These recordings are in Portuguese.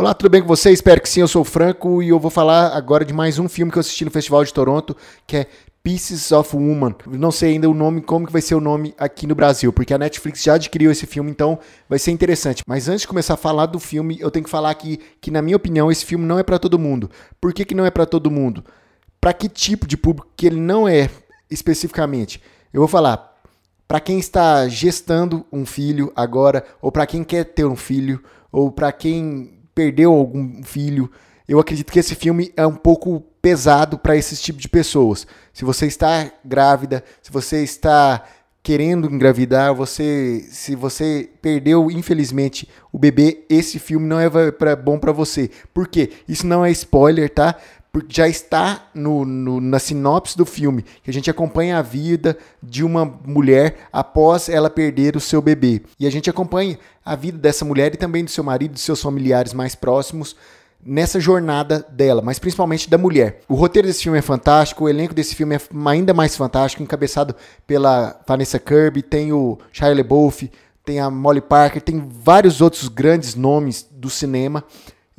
Olá, tudo bem com você? Espero que sim, eu sou o Franco e eu vou falar agora de mais um filme que eu assisti no Festival de Toronto, que é Pieces of Woman. Não sei ainda o nome, como que vai ser o nome aqui no Brasil, porque a Netflix já adquiriu esse filme, então vai ser interessante. Mas antes de começar a falar do filme, eu tenho que falar aqui que, na minha opinião, esse filme não é para todo mundo. Por que, que não é para todo mundo? Para que tipo de público que ele não é especificamente? Eu vou falar para quem está gestando um filho agora, ou para quem quer ter um filho, ou para quem perdeu algum filho. Eu acredito que esse filme é um pouco pesado para esse tipo de pessoas. Se você está grávida, se você está querendo engravidar, você, se você perdeu infelizmente o bebê, esse filme não é pra, bom para você. Por quê? Isso não é spoiler, tá? Porque já está no, no, na sinopse do filme, que a gente acompanha a vida de uma mulher após ela perder o seu bebê. E a gente acompanha a vida dessa mulher e também do seu marido, dos seus familiares mais próximos nessa jornada dela, mas principalmente da mulher. O roteiro desse filme é fantástico, o elenco desse filme é ainda mais fantástico, encabeçado pela Vanessa Kirby, tem o Shia LaBeouf, tem a Molly Parker, tem vários outros grandes nomes do cinema.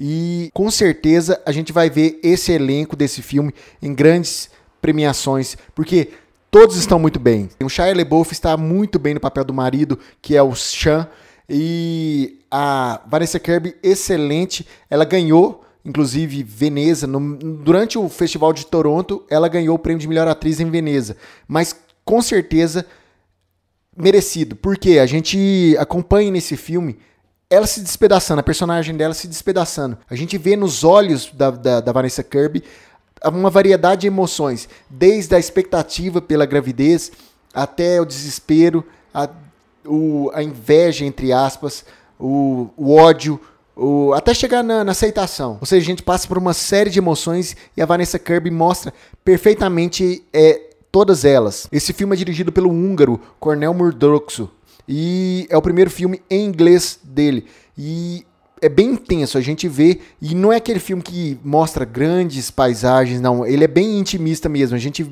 E com certeza a gente vai ver esse elenco desse filme em grandes premiações, porque todos estão muito bem. O Shia LaBeouf está muito bem no papel do marido, que é o Sean, e a Vanessa Kirby, excelente. Ela ganhou, inclusive, Veneza. No, durante o Festival de Toronto, ela ganhou o prêmio de melhor atriz em Veneza. Mas com certeza merecido, porque a gente acompanha nesse filme ela se despedaçando, a personagem dela se despedaçando. A gente vê nos olhos da, da, da Vanessa Kirby uma variedade de emoções, desde a expectativa pela gravidez até o desespero, a, o, a inveja, entre aspas, o, o ódio, o, até chegar na, na, aceitação. Ou seja, a gente passa por uma série de emoções e a Vanessa Kirby mostra perfeitamente é, todas elas. Esse filme é dirigido pelo húngaro Cornel Murdroxo, e é o primeiro filme em inglês dele. E é bem intenso, a gente vê, e não é aquele filme que mostra grandes paisagens, não, ele é bem intimista mesmo, a gente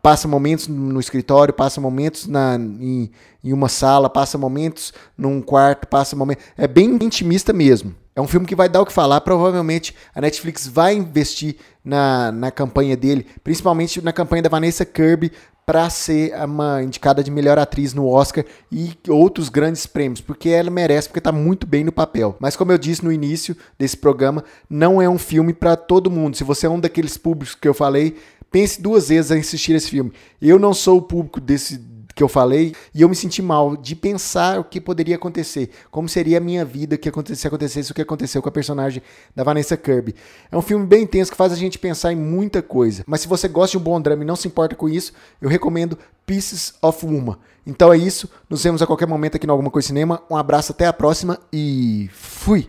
passa momentos no escritório, passa momentos na, em, em uma sala, passa momentos num quarto, passa momentos, é bem intimista mesmo. É um filme que vai dar o que falar, provavelmente a Netflix vai investir na, na campanha dele, principalmente na campanha da Vanessa Kirby, para ser uma indicada de melhor atriz no Oscar e outros grandes prêmios, porque ela merece, porque está muito bem no papel. Mas como eu disse no início desse programa, não é um filme para todo mundo. Se você é um daqueles públicos que eu falei, pense duas vezes em assistir esse filme. Eu não sou o público desse que eu falei e eu me senti mal de pensar o que poderia acontecer, como seria a minha vida que se acontecesse o que aconteceu com a personagem da Vanessa Kirby. É um filme bem intenso que faz a gente pensar em muita coisa. Mas se você gosta de um bom drama e não se importa com isso, eu recomendo Pieces of Woman. Então é isso, nos vemos a qualquer momento aqui no Alguma Coisa Cinema. Um abraço, até a próxima e fui!